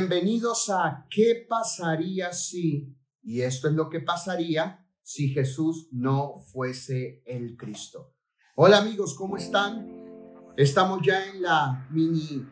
Bienvenidos a ¿Qué pasaría si? Y esto es lo que pasaría si Jesús no fuese el Cristo. Hola amigos, ¿cómo están? Estamos ya en la mini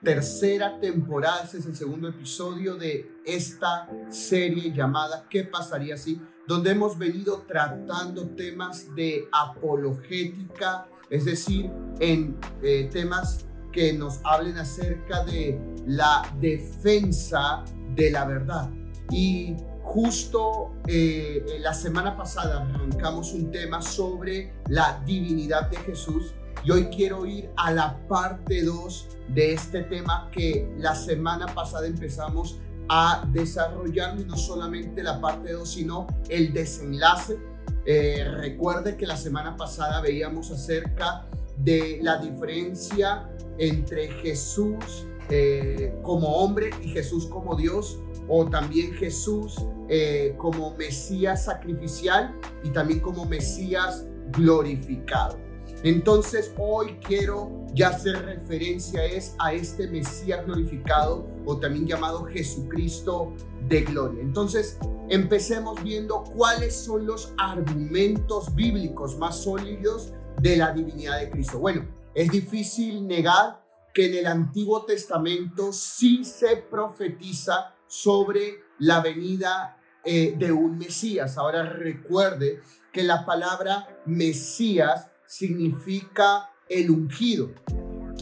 tercera temporada, este es el segundo episodio de esta serie llamada ¿Qué pasaría si? Donde hemos venido tratando temas de apologética, es decir, en eh, temas que nos hablen acerca de la defensa de la verdad. Y justo eh, la semana pasada arrancamos un tema sobre la divinidad de Jesús y hoy quiero ir a la parte 2 de este tema que la semana pasada empezamos a desarrollar no solamente la parte 2 sino el desenlace. Eh, recuerde que la semana pasada veíamos acerca de la diferencia entre Jesús eh, como hombre y Jesús como Dios, o también Jesús eh, como Mesías sacrificial y también como Mesías glorificado. Entonces hoy quiero ya hacer referencia es a este Mesías glorificado o también llamado Jesucristo de gloria. Entonces empecemos viendo cuáles son los argumentos bíblicos más sólidos de la divinidad de Cristo. Bueno, es difícil negar que en el Antiguo Testamento sí se profetiza sobre la venida eh, de un Mesías. Ahora recuerde que la palabra Mesías significa el ungido,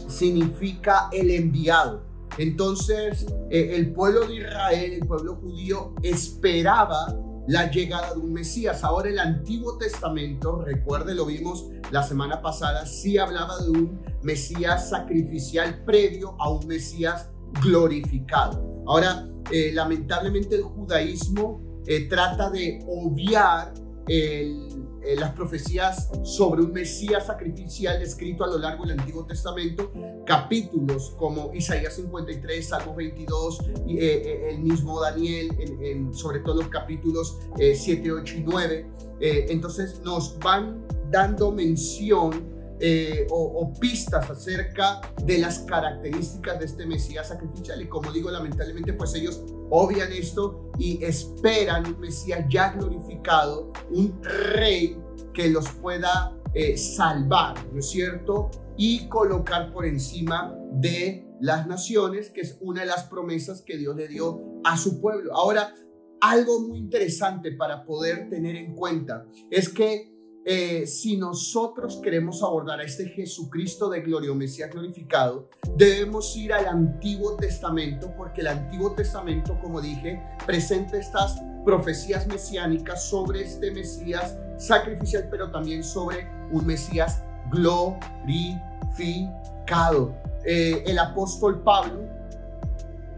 significa el enviado. Entonces, eh, el pueblo de Israel, el pueblo judío, esperaba la llegada de un Mesías. Ahora el Antiguo Testamento, recuerde, lo vimos la semana pasada, sí hablaba de un Mesías sacrificial previo a un Mesías glorificado. Ahora, eh, lamentablemente el judaísmo eh, trata de obviar el eh, las profecías sobre un Mesías sacrificial escrito a lo largo del Antiguo Testamento, capítulos como Isaías 53, Salmo 22, y, eh, eh, el mismo Daniel, en, sobre todo los capítulos 7, 8 y 9. entonces nos van dando mención eh, o, pistas acerca de las características de este Mesías sacrificial. Y como digo, lamentablemente, pues ellos obvian esto y esperan un Mesías ya glorificado, un rey que los pueda eh, salvar, ¿no es cierto? Y colocar por encima de las naciones, que es una de las promesas que Dios le dio a su pueblo. Ahora, algo muy interesante para poder tener en cuenta es que eh, si nosotros queremos abordar a este Jesucristo de gloria o Mesías glorificado, debemos ir al Antiguo Testamento, porque el Antiguo Testamento, como dije, presenta estas profecías mesiánicas sobre este Mesías sacrificial, pero también sobre un Mesías glorificado. Eh, el apóstol Pablo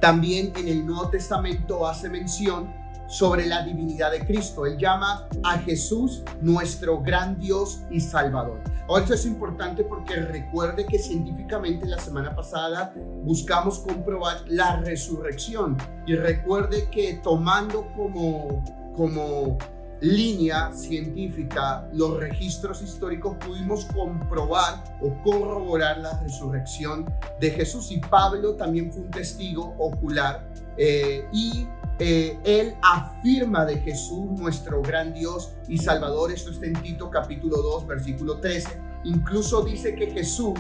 también en el Nuevo Testamento hace mención sobre la divinidad de Cristo. Él llama a Jesús nuestro gran Dios y Salvador. Ahora esto es importante porque recuerde que científicamente la semana pasada buscamos comprobar la resurrección y recuerde que tomando como, como línea científica los registros históricos pudimos comprobar o corroborar la resurrección de Jesús y Pablo también fue un testigo ocular eh, y eh, él afirma de Jesús, nuestro gran Dios y Salvador. Esto está en Tito capítulo 2, versículo 13. Incluso dice que Jesús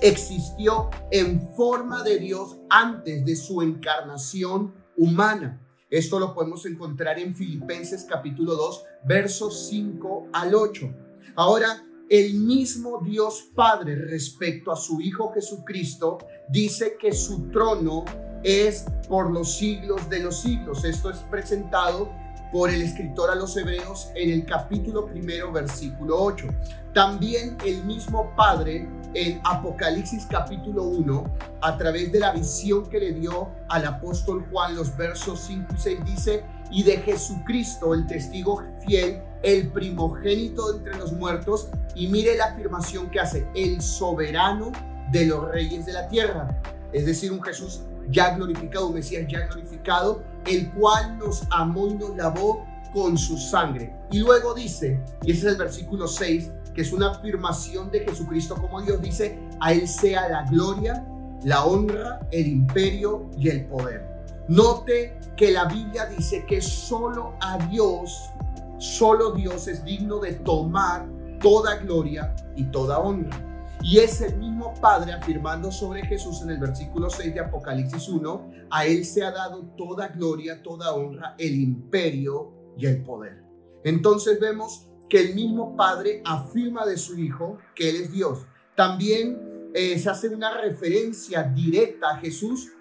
existió en forma de Dios antes de su encarnación humana. Esto lo podemos encontrar en Filipenses capítulo 2, versos 5 al 8. Ahora, el mismo Dios Padre respecto a su Hijo Jesucristo dice que su trono es por los siglos de los siglos. Esto es presentado por el escritor a los hebreos en el capítulo primero, versículo 8. También el mismo Padre en Apocalipsis capítulo 1, a través de la visión que le dio al apóstol Juan, los versos 5 y 6 dice, y de Jesucristo, el testigo fiel, el primogénito entre los muertos, y mire la afirmación que hace, el soberano de los reyes de la tierra. Es decir, un Jesús ya glorificado, un Mesías ya glorificado, el cual nos amó y nos lavó con su sangre. Y luego dice, y ese es el versículo 6, que es una afirmación de Jesucristo como Dios, dice, a Él sea la gloria, la honra, el imperio y el poder. Note que la Biblia dice que solo a Dios, solo Dios es digno de tomar toda gloria y toda honra. Y es el Padre afirmando sobre Jesús en el versículo 6 de Apocalipsis 1, a Él se ha dado toda gloria, toda honra, el imperio y el poder. Entonces vemos que el mismo Padre afirma de su Hijo que Él es Dios. También eh, se hace una referencia directa a Jesús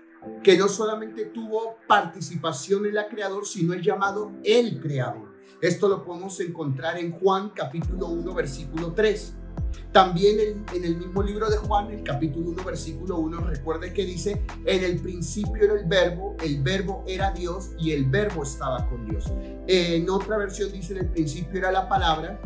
que no solamente tuvo participación en la creador, sino es llamado el creador. Esto lo podemos encontrar en Juan capítulo 1 versículo 3. También en, el mismo libro de Juan, el capítulo 1, versículo 1, recuerde que dice, en el principio era el verbo, el verbo era Dios y el verbo estaba con Dios. en otra versión dice, en el principio era la palabra,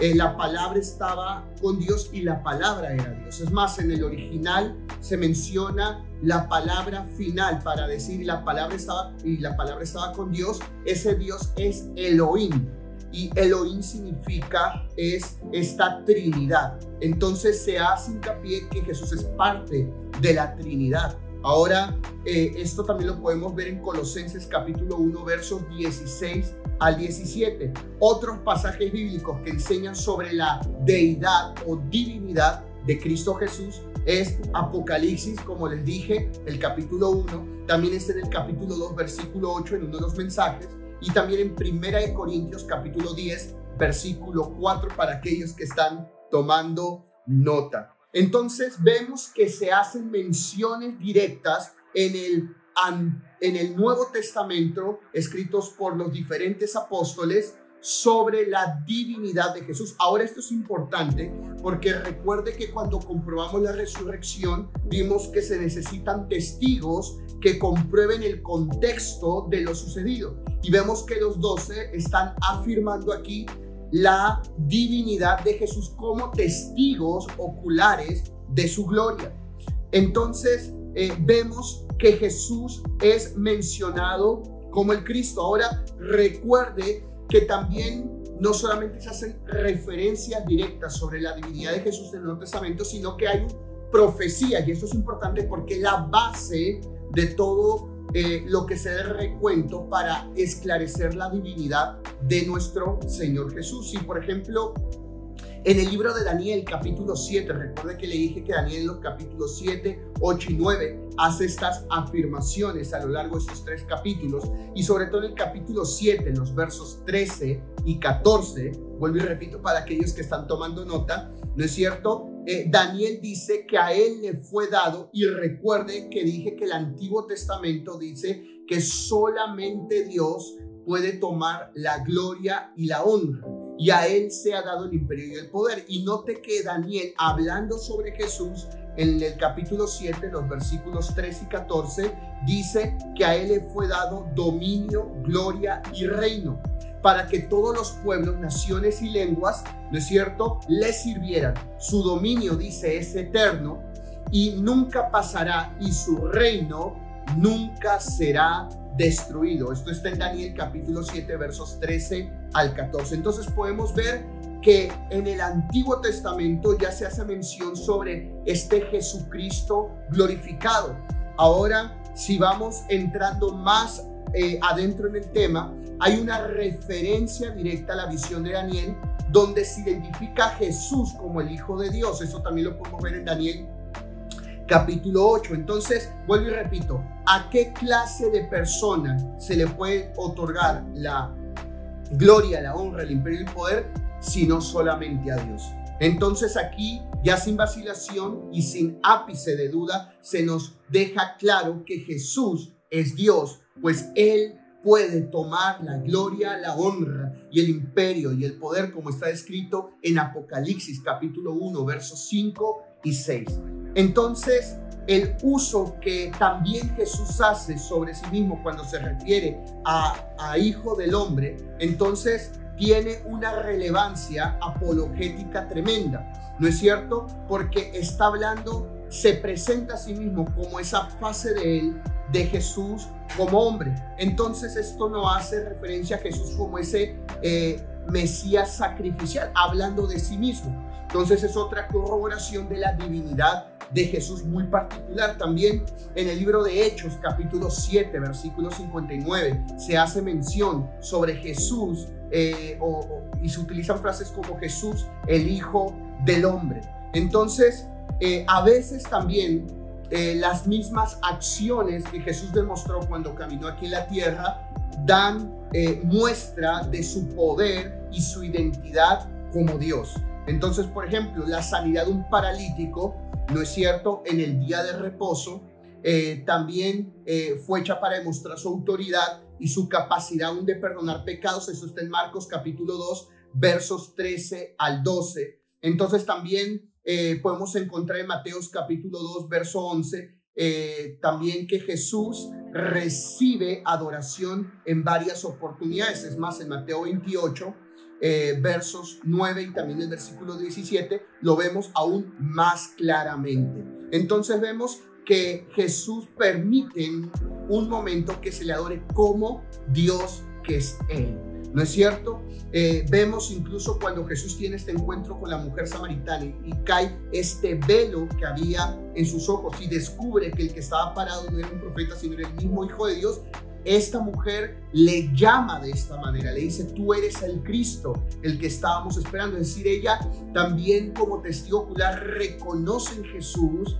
eh, la palabra estaba con Dios y la palabra era Dios. Es más, en el original se menciona la palabra final para decir la palabra estaba y la palabra estaba con Dios. Ese Dios es Elohim y Elohim significa es esta Trinidad. Entonces se hace hincapié que Jesús es parte de la Trinidad. Ahora, eh, esto también lo podemos ver en Colosenses capítulo 1, versos 16 al 17. Otros pasajes bíblicos que enseñan sobre la deidad o divinidad de Cristo Jesús es Apocalipsis, como les dije, el capítulo 1. También está en el capítulo 2, versículo 8, en uno de los mensajes y también en Primera Corintios capítulo 10, versículo 4 para aquellos que están tomando nota. Entonces vemos que se hacen menciones directas en el, en el Nuevo Testamento escritos por los diferentes apóstoles sobre la divinidad de Jesús. Ahora esto es importante porque recuerde que cuando comprobamos la resurrección vimos que se necesitan testigos que comprueben el contexto de lo sucedido. Y vemos que los doce están afirmando aquí la divinidad de Jesús como testigos oculares de su gloria. Entonces eh, vemos que Jesús es mencionado como el Cristo. Ahora recuerde que también no solamente se hacen referencias directas sobre la divinidad de Jesús en el Nuevo Testamento, sino que hay profecía, y eso es importante porque la base de todo eh, lo que se dé recuento para esclarecer la divinidad de nuestro Señor Jesús. Y por ejemplo, en el libro de Daniel, capítulo 7, recuerde que le dije que Daniel en los capítulos 7, 8 y 9 hace estas afirmaciones a lo largo de estos tres capítulos y sobre todo en el capítulo 7, en los versos 13 y 14, vuelvo y repito para aquellos que están tomando nota, ¿no es cierto? Eh, Daniel dice que a él le fue dado y recuerde que dije que el Antiguo Testamento dice que solamente Dios puede tomar la gloria y la honra y a él se ha dado el imperio y el poder. Y note que Daniel, hablando sobre Jesús, en el capítulo 7, los versículos 3 y 14, dice que a él le fue dado dominio, gloria y reino, para que todos los pueblos, naciones y lenguas, ¿no es cierto?, le sirvieran. Su dominio, dice, es eterno y nunca pasará y su reino nunca será destruido. Esto está en Daniel capítulo 7 versos 13 al 14. Entonces podemos ver que en el Antiguo Testamento ya se hace mención sobre este Jesucristo glorificado. Ahora, si vamos entrando más eh, adentro en el tema, hay una referencia directa a la visión de Daniel donde se identifica a Jesús como el Hijo de Dios. Eso también lo podemos ver en Daniel capítulo 8. Entonces, vuelvo y repito, ¿a qué clase de persona se le puede otorgar la gloria, la honra, el imperio y el poder, sino solamente a Dios? Entonces aquí, ya sin vacilación y sin ápice de duda, se nos deja claro que Jesús es Dios, pues Él puede tomar la gloria, la honra y el imperio y el poder, como está escrito en Apocalipsis capítulo 1, versos 5 y 6. Entonces, el uso que también Jesús hace sobre sí mismo cuando se refiere a, hijo del hombre, entonces tiene una relevancia apologética tremenda, ¿no es cierto? Porque está hablando, se presenta a sí mismo como esa fase de él, de Jesús como hombre. Entonces esto no hace referencia a Jesús como ese eh, Mesías sacrificial, hablando de sí mismo. Entonces es otra corroboración de la divinidad de Jesús muy particular. También en el libro de Hechos, capítulo 7, versículo 59, se hace mención sobre Jesús eh, y se utilizan frases como Jesús, el Hijo del Hombre. Entonces, eh, a veces también eh, las mismas acciones que Jesús demostró cuando caminó aquí en la tierra dan muestra de su poder y su identidad como Dios. Entonces, por ejemplo, la sanidad de un paralítico, ¿no es cierto? En el día de reposo, eh, también eh, fue hecha para demostrar su autoridad y su capacidad aún de perdonar pecados. Eso está en Marcos capítulo 2, versos 13 al 12. Entonces también eh, podemos encontrar en Mateos capítulo 2, verso 11, también que Jesús recibe adoración en varias oportunidades. Es más, en Mateo 28 eh, versos 9 y también el versículo 17, lo vemos aún más claramente. Entonces vemos que Jesús permite un momento que se le adore como Dios que es Él. ¿No es cierto? Eh, vemos incluso cuando Jesús tiene este encuentro con la mujer samaritana y, cae este velo que había en sus ojos y descubre que el que estaba parado no era un profeta, sino era el mismo Hijo de Dios, esta mujer le llama de esta manera, le dice, tú eres el Cristo, el que estábamos esperando. Es decir, ella también como testigo ocular reconoce en Jesús,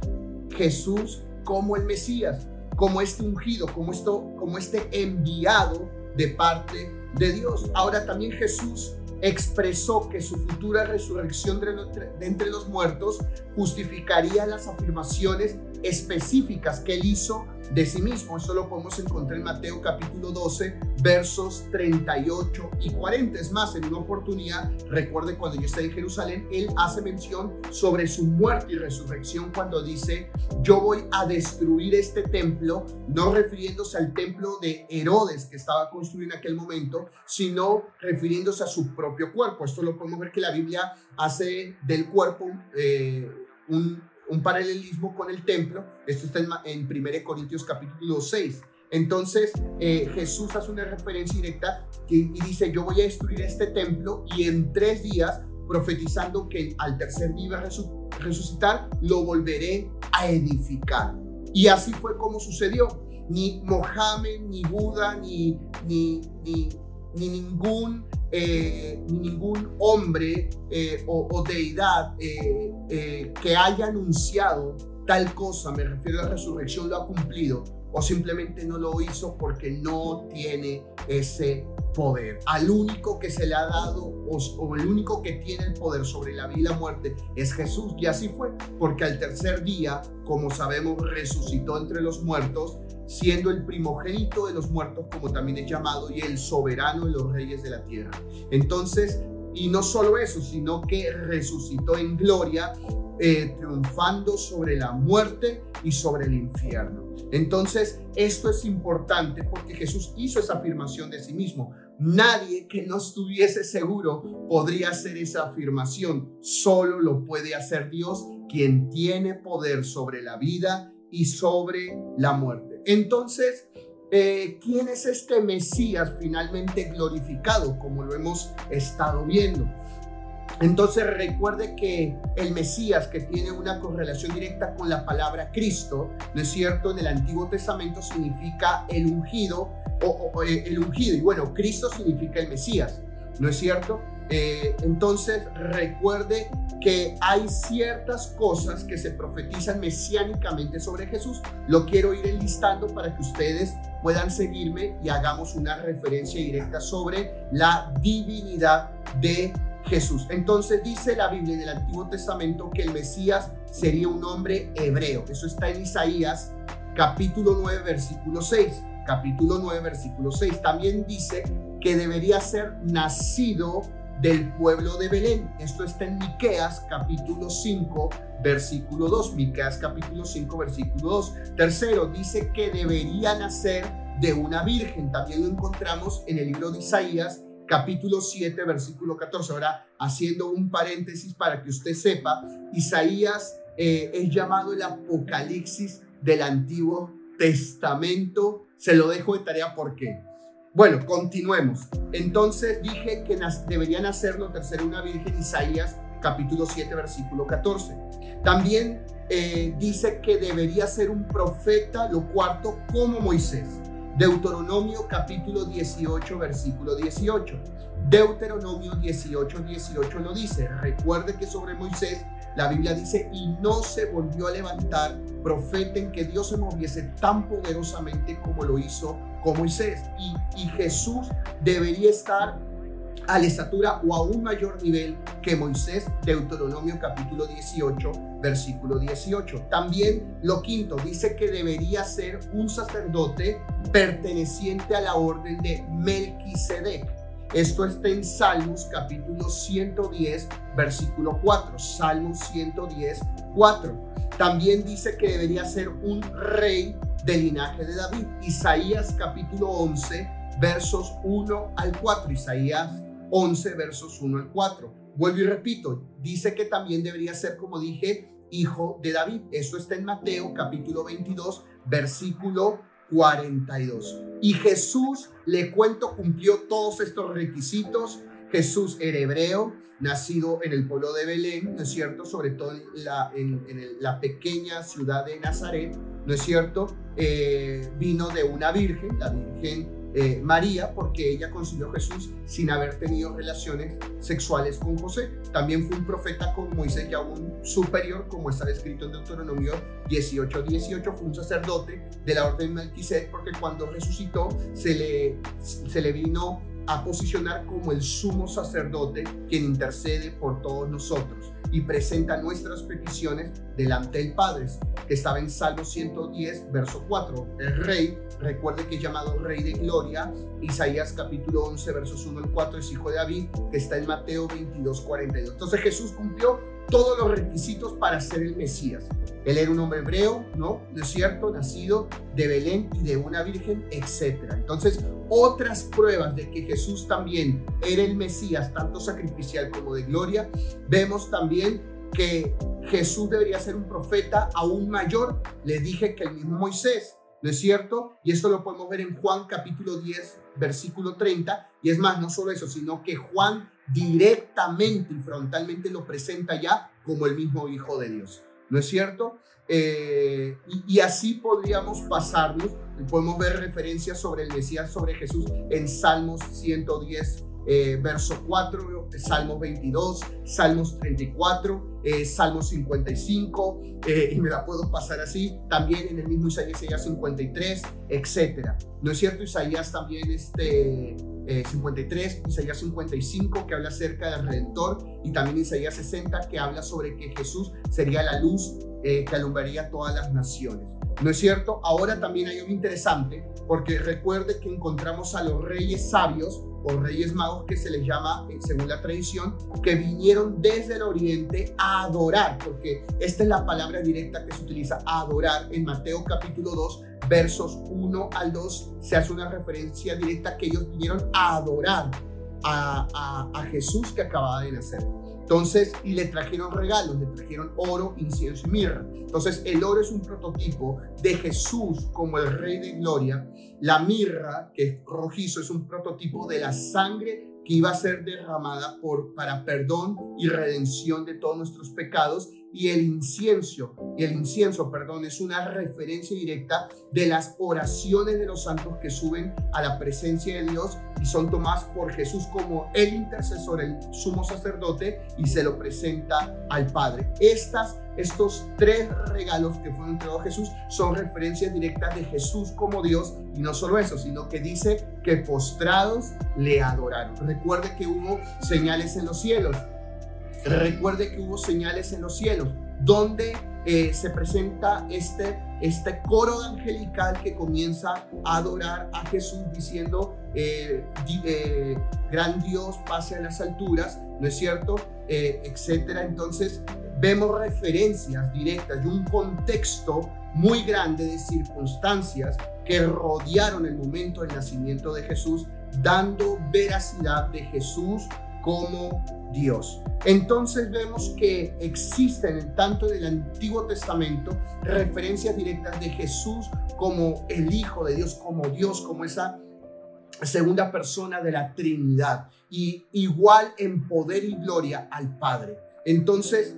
Jesús como el Mesías, como este ungido, como, esto, como este enviado de parte de Dios. Ahora también Jesús expresó que su futura resurrección de entre los muertos justificaría las afirmaciones específicas que él hizo de sí mismo. Eso lo podemos encontrar en Mateo capítulo 12, versos 38 y 40. Es más, en una oportunidad, recuerde cuando yo estoy en Jerusalén, él hace mención sobre su muerte y resurrección cuando dice, yo voy a destruir este templo, no refiriéndose al templo de Herodes que estaba construido en aquel momento, sino refiriéndose a su propio cuerpo. Esto lo podemos ver que la Biblia hace del cuerpo eh, un un paralelismo con el templo. Esto está en, 1 Corintios capítulo 6. Entonces eh, Jesús hace una referencia directa y dice, yo voy a destruir este templo y en tres días, profetizando que al tercer día resucitar, lo volveré a edificar. Y así fue como sucedió. Ni Mohammed, ni Buda, ni, ni, ni, ni ningún eh, ningún hombre eh, o, deidad eh, que haya anunciado tal cosa, me refiero a la resurrección, lo ha cumplido o simplemente no lo hizo porque no tiene ese poder. Al único que se le ha dado o, o, el único que tiene el poder sobre la vida y la muerte es Jesús. Y así fue, porque al tercer día, como sabemos, resucitó entre los muertos siendo el primogénito de los muertos, como también es llamado, y el soberano de los reyes de la tierra. Entonces, y no solo eso, sino que resucitó en gloria, eh, triunfando sobre la muerte y sobre el infierno. Entonces, esto es importante porque Jesús hizo esa afirmación de sí mismo. Nadie que no estuviese seguro podría hacer esa afirmación. Solo lo puede hacer Dios, quien tiene poder sobre la vida y sobre la muerte. Entonces, eh, ¿quién es este Mesías finalmente glorificado, como lo hemos estado viendo? Entonces recuerde que el Mesías, que tiene una correlación directa con la palabra Cristo, ¿no es cierto? En el Antiguo Testamento significa el ungido, o, eh, el ungido, y bueno, Cristo significa el Mesías, ¿no es cierto? Eh, entonces recuerde que hay ciertas cosas que se profetizan mesiánicamente sobre Jesús. Lo quiero ir enlistando para que ustedes puedan seguirme y hagamos una referencia directa sobre la divinidad de Jesús. Entonces dice la Biblia en el Antiguo Testamento que el Mesías sería un hombre hebreo. Eso está en Isaías capítulo 9 versículo 6. Capítulo 9 versículo 6. También dice que debería ser nacido del pueblo de Belén. Esto está en Miqueas capítulo 5, versículo 2. Miqueas capítulo 5, versículo 2. Tercero, dice que debería nacer de una virgen. También lo encontramos en el libro de Isaías capítulo 7, versículo 14. Ahora, haciendo un paréntesis para que usted sepa, Isaías eh, es llamado el Apocalipsis del Antiguo Testamento. Se lo dejo de tarea porque bueno, continuemos. Entonces dije que deberían hacerlo tercero una virgen Isaías capítulo 7, versículo 14. También eh, dice que debería ser un profeta, lo cuarto, como Moisés. Deuteronomio capítulo 18, versículo 18. Deuteronomio 18, 18 lo dice. Recuerde que sobre Moisés la Biblia dice, y no se volvió a levantar profeta en que Dios se moviese tan poderosamente como lo hizo con Moisés. Y, y Jesús debería estar a la estatura o a un mayor nivel que Moisés, Deuteronomio capítulo 18, versículo 18. También lo quinto, dice que debería ser un sacerdote perteneciente a la orden de Melquisedec. Esto está en Salmos capítulo 110, versículo 4. Salmos 110, 4. También dice que debería ser un rey del linaje de David. Isaías capítulo 11, versos 1 al 4. Isaías 11, versos 1 al 4. Vuelvo y repito, dice que también debería ser, como dije, hijo de David. Esto está en Mateo capítulo 22, versículo 42. Y Jesús, le cuento, cumplió todos estos requisitos. Jesús era hebreo, nacido en el pueblo de Belén, ¿no es cierto? Sobre todo en la, en, la pequeña ciudad de Nazaret, ¿no es cierto? Eh, vino de una virgen, la Virgen eh, María porque ella concibió a Jesús sin haber tenido relaciones sexuales con José. También fue un profeta con Moisés ya un superior, como está escrito en Deuteronomio 18, 18, fue un sacerdote de la orden Melquisedec porque cuando resucitó se le, se le vino a posicionar como el sumo sacerdote quien intercede por todos nosotros y presenta nuestras peticiones delante del Padre, que estaba en Salmo 110, verso 4. El rey, recuerde que es llamado Rey de Gloria, Isaías capítulo 11, versos 1 al 4, es hijo de David, que está en Mateo 22, 42. Entonces Jesús cumplió todos los requisitos para ser el Mesías. Él era un hombre hebreo, ¿no? ¿No es cierto? Nacido de Belén y de una virgen, etc. Entonces, otras pruebas de que Jesús también era el Mesías, tanto sacrificial como de gloria, vemos también que Jesús debería ser un profeta aún mayor. Le dije que el mismo Moisés, ¿no es cierto? Y esto lo podemos ver en Juan capítulo 10, versículo 30. Y es más, no solo eso, sino que Juan directamente y frontalmente lo presenta ya como el mismo Hijo de Dios. ¿No es cierto? Eh, y, así podríamos pasarnos. Podemos ver referencias sobre el Mesías, sobre Jesús en Salmos 110, eh, verso 4, Salmos 22, Salmos 34, eh, Salmos 55, eh, y me la puedo pasar así, también en el mismo Isaías, Isaías 53, etcétera. ¿No es cierto? Isaías también, este, 53, Isaías 55, que habla acerca del Redentor, y también Isaías 60, que habla sobre que Jesús sería la luz que alumbraría todas las naciones. ¿No es cierto? Ahora también hay algo interesante, porque recuerde que encontramos a los reyes sabios o reyes magos que se les llama, eh, según la tradición, que vinieron desde el oriente a adorar, porque esta es la palabra directa que se utiliza, adorar. En Mateo capítulo 2, versos 1 al 2, se hace una referencia directa que ellos vinieron a adorar a, a Jesús que acababa de nacer. Entonces, y le trajeron regalos, le trajeron oro, incienso y mirra. Entonces, el oro es un prototipo de Jesús como el Rey de Gloria. La mirra, que es rojizo, es un prototipo de la sangre que iba a ser derramada por, para perdón y redención de todos nuestros pecados y el incienso, y el incienso, perdón, es una referencia directa de las oraciones de los santos que suben a la presencia de Dios y son tomadas por Jesús como el intercesor, el sumo sacerdote y se lo presenta al Padre. Estas, estos tres regalos que fueron entregados a Jesús son referencias directas de Jesús como Dios y no solo eso, sino que dice que postrados le adoraron. Recuerde que hubo señales en los cielos Recuerde que hubo señales en los cielos donde eh, se presenta este, este coro angelical que comienza a adorar a Jesús diciendo, eh, eh, gran Dios pase a las alturas, ¿no es cierto? etcétera. Entonces vemos referencias directas y un contexto muy grande de circunstancias que rodearon el momento del nacimiento de Jesús, dando veracidad de Jesús como Dios. Entonces vemos que existen tanto en el Antiguo Testamento referencias directas de Jesús como el Hijo de Dios, como Dios, como esa segunda persona de la Trinidad y igual en poder y gloria al Padre. Entonces,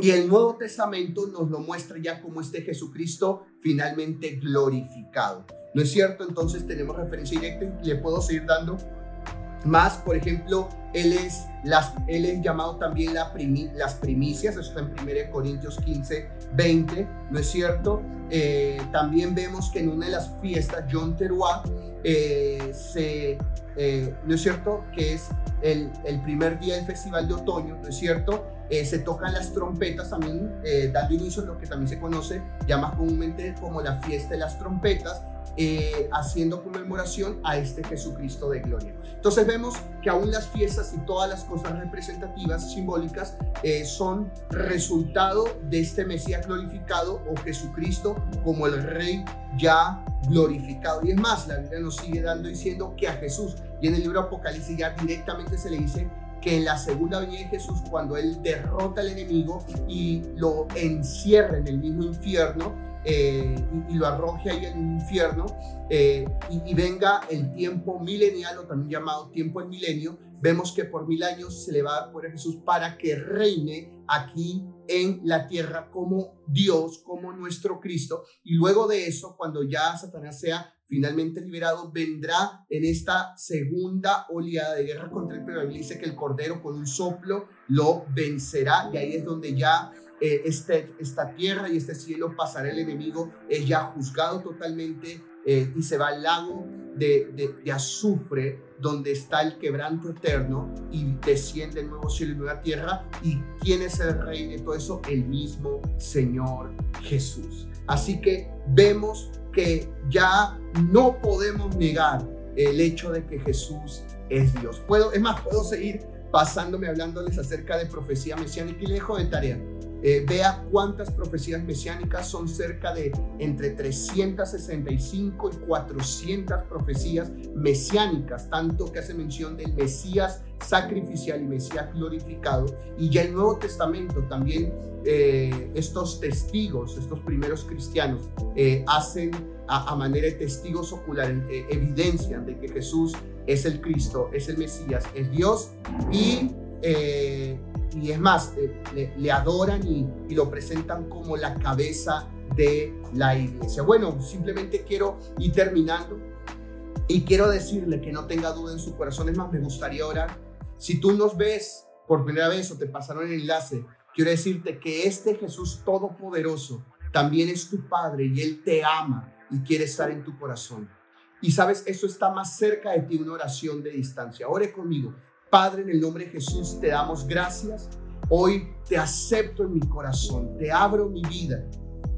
y el Nuevo Testamento nos lo muestra ya como este Jesucristo finalmente glorificado. ¿No es cierto? Entonces tenemos referencia directa y le puedo seguir dando más, por ejemplo, él es, las, él es llamado también la las primicias, eso está en 1 Corintios 15, 20, ¿no es cierto? Eh, también vemos que en una de las fiestas, John Teruá, eh, se, eh, ¿no es cierto? Que es el, el, primer día del festival de otoño, ¿no es cierto? se tocan las trompetas también, dando inicio a lo que también se conoce ya más comúnmente como la fiesta de las trompetas, eh, haciendo conmemoración a este Jesucristo de gloria. Entonces vemos que aún las fiestas y todas las cosas representativas, simbólicas, eh, son resultado de este Mesías glorificado o Jesucristo como el Rey ya glorificado. Y es más, la Biblia nos sigue dando diciendo que a Jesús, y en el libro Apocalipsis ya directamente se le dice que en la segunda venida de Jesús, cuando Él derrota al enemigo y lo encierra en el mismo infierno, eh, y, lo arroje ahí en el infierno eh, y, venga el tiempo milenial o también llamado tiempo del milenio, vemos que por mil años se le va a poner a Jesús para que reine aquí en la tierra como Dios, como nuestro Cristo. Y luego de eso, cuando ya Satanás sea finalmente liberado, vendrá en esta segunda oleada de guerra contra el pueblo. Dice que el Cordero con un soplo lo vencerá y ahí es donde ya eh, este, esta tierra y este cielo pasará el enemigo, es ya juzgado totalmente eh, y se va al lago de, azufre donde está el quebranto eterno y desciende el nuevo cielo y nueva tierra. ¿Y quién es el rey de todo eso? El mismo Señor Jesús. Así que vemos que ya no podemos negar el hecho de que Jesús es Dios. Puedo, es más, puedo seguir pasándome hablándoles acerca de profecía mesiánica y lejos de tarea. Eh, vea cuántas profecías mesiánicas son cerca de entre 365 y 400 profecías mesiánicas, tanto que hace mención del Mesías sacrificial y Mesías glorificado. Y ya el Nuevo Testamento también, eh, estos testigos, estos primeros cristianos, eh, hacen a, manera de testigos oculares, evidencian de que Jesús es el Cristo, es el Mesías, es Dios y y es más, eh, le, adoran y, y, lo presentan como la cabeza de la iglesia. Bueno, simplemente quiero ir terminando y quiero decirle que no tenga duda en su corazón. Es más, me gustaría orar. Si tú nos ves por primera vez o te pasaron el enlace, quiero decirte que este Jesús Todopoderoso también es tu Padre y Él te ama y quiere estar en tu corazón. Y sabes, eso está más cerca de ti, una oración de distancia. Ore conmigo. Padre, en el nombre de Jesús te damos gracias. Hoy te acepto en mi corazón, te abro mi vida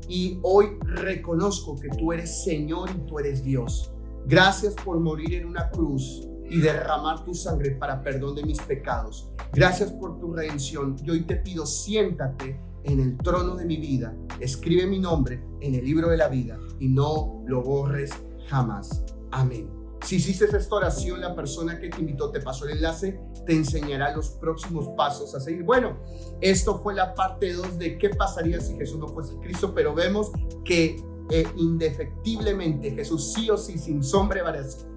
y hoy reconozco que tú eres Señor y tú eres Dios. Gracias por morir en una cruz y derramar tu sangre para perdón de mis pecados. Gracias por tu redención y hoy te pido siéntate en el trono de mi vida. Escribe mi nombre en el libro de la vida y no lo borres jamás. Amén. Si hiciste esta oración, la persona que te invitó te pasó el enlace, te enseñará los próximos pasos a seguir. Bueno, esto fue la parte 2 de qué pasaría si Jesús no fuese Cristo, pero vemos que eh, indefectiblemente Jesús sí o sí, sin sombra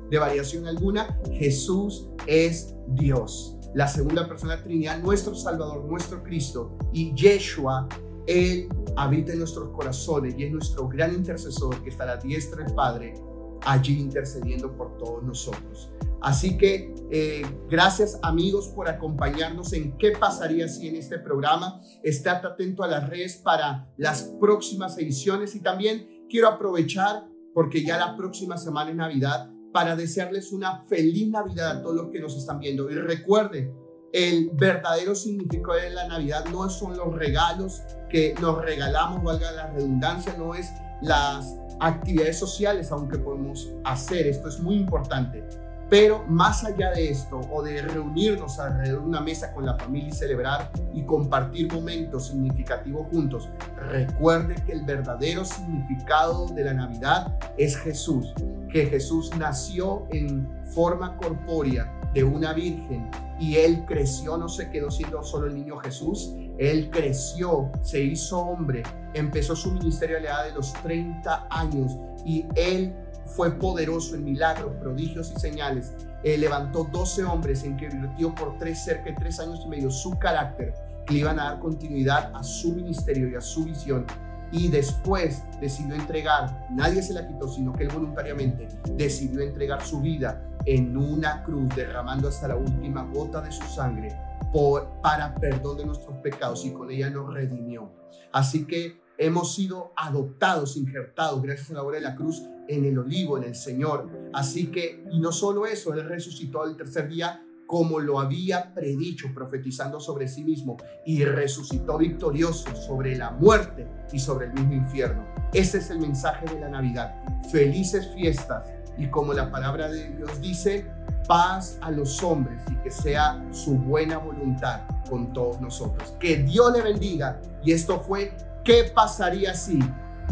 de variación alguna, Jesús es Dios. La segunda persona de Trinidad, nuestro Salvador, nuestro Cristo y Yeshua, Él habita en nuestros corazones y es nuestro gran intercesor que está a la diestra del Padre allí intercediendo por todos nosotros. Así que eh, gracias amigos por acompañarnos en qué pasaría si en este programa. Estate atento a las redes para las próximas ediciones y también quiero aprovechar porque ya la próxima semana es Navidad para desearles una feliz Navidad a todos los que nos están viendo. Y recuerden, el verdadero significado de la Navidad no son los regalos que nos regalamos, valga la redundancia, no es las actividades sociales, aunque podemos hacer, esto es muy importante. Pero más allá de esto, o de reunirnos alrededor de una mesa con la familia y celebrar y compartir momentos significativos juntos, recuerde que el verdadero significado de la Navidad es Jesús, que Jesús nació en forma corpórea de una virgen y él creció, no se quedó siendo solo el niño Jesús, él creció, se hizo hombre, empezó su ministerio a la edad de los 30 años y él fue poderoso en milagros, prodigios y señales. levantó 12 hombres en que virtió por tres, cerca de tres años y medio su carácter que le iban a dar continuidad a su ministerio y a su visión y después decidió entregar, nadie se la quitó, sino que él voluntariamente decidió entregar su vida en una cruz, derramando hasta la última gota de su sangre para perdón de nuestros pecados y con ella nos redimió. Así que hemos sido adoptados, injertados, gracias a la obra de la cruz, en el olivo, en el Señor. Así que, y no solo eso, Él resucitó al tercer día como lo había predicho, profetizando sobre sí mismo, y resucitó victorioso sobre la muerte y sobre el mismo infierno. Ese es el mensaje de la Navidad. Felices fiestas y como la palabra de Dios dice, paz a los hombres y que sea su buena voluntad con todos nosotros. Que Dios le bendiga. Y esto fue, ¿qué pasaría si?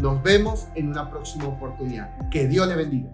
Nos vemos en una próxima oportunidad. Que Dios le bendiga.